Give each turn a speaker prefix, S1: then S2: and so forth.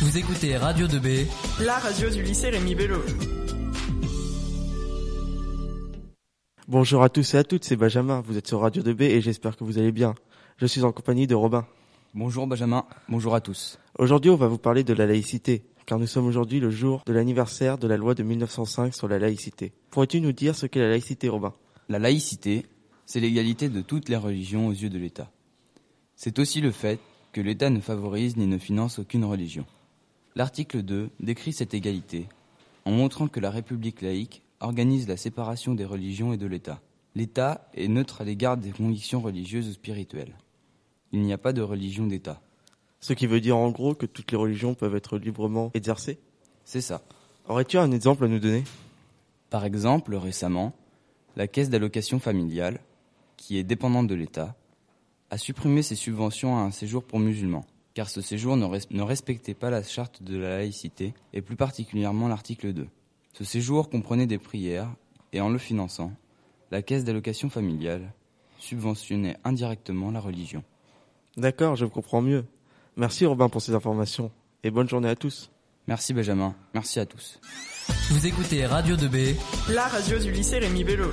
S1: Vous écoutez Radio 2B,
S2: la radio du lycée Rémi Bello.
S3: Bonjour à tous et à toutes, c'est Benjamin, vous êtes sur Radio 2B et j'espère que vous allez bien. Je suis en compagnie de Robin.
S4: Bonjour Benjamin, bonjour à tous.
S3: Aujourd'hui on va vous parler de la laïcité, car nous sommes aujourd'hui le jour de l'anniversaire de la loi de 1905 sur la laïcité. Pourrais-tu nous dire ce qu'est la laïcité Robin?
S4: La laïcité, c'est l'égalité de toutes les religions aux yeux de l'État. C'est aussi le fait que l'État ne favorise ni ne finance aucune religion. L'article 2 décrit cette égalité en montrant que la République laïque organise la séparation des religions et de l'État. L'État est neutre à l'égard des convictions religieuses ou spirituelles. Il n'y a pas de religion d'État.
S3: Ce qui veut dire en gros que toutes les religions peuvent être librement exercées?
S4: C'est ça.
S3: Aurais-tu un exemple à nous donner?
S4: Par exemple, récemment, la caisse d'allocation familiale, qui est dépendante de l'État, a supprimé ses subventions à un séjour pour musulmans, car ce séjour ne, res ne respectait pas la charte de la laïcité, et plus particulièrement l'article 2. Ce séjour comprenait des prières, et en le finançant, la caisse d'allocation familiale subventionnait indirectement la religion.
S3: D'accord, je comprends mieux. Merci Robin pour ces informations, et bonne journée à tous.
S4: Merci Benjamin, merci à tous.
S1: Vous écoutez Radio 2B,
S2: la radio du lycée Rémi Bello.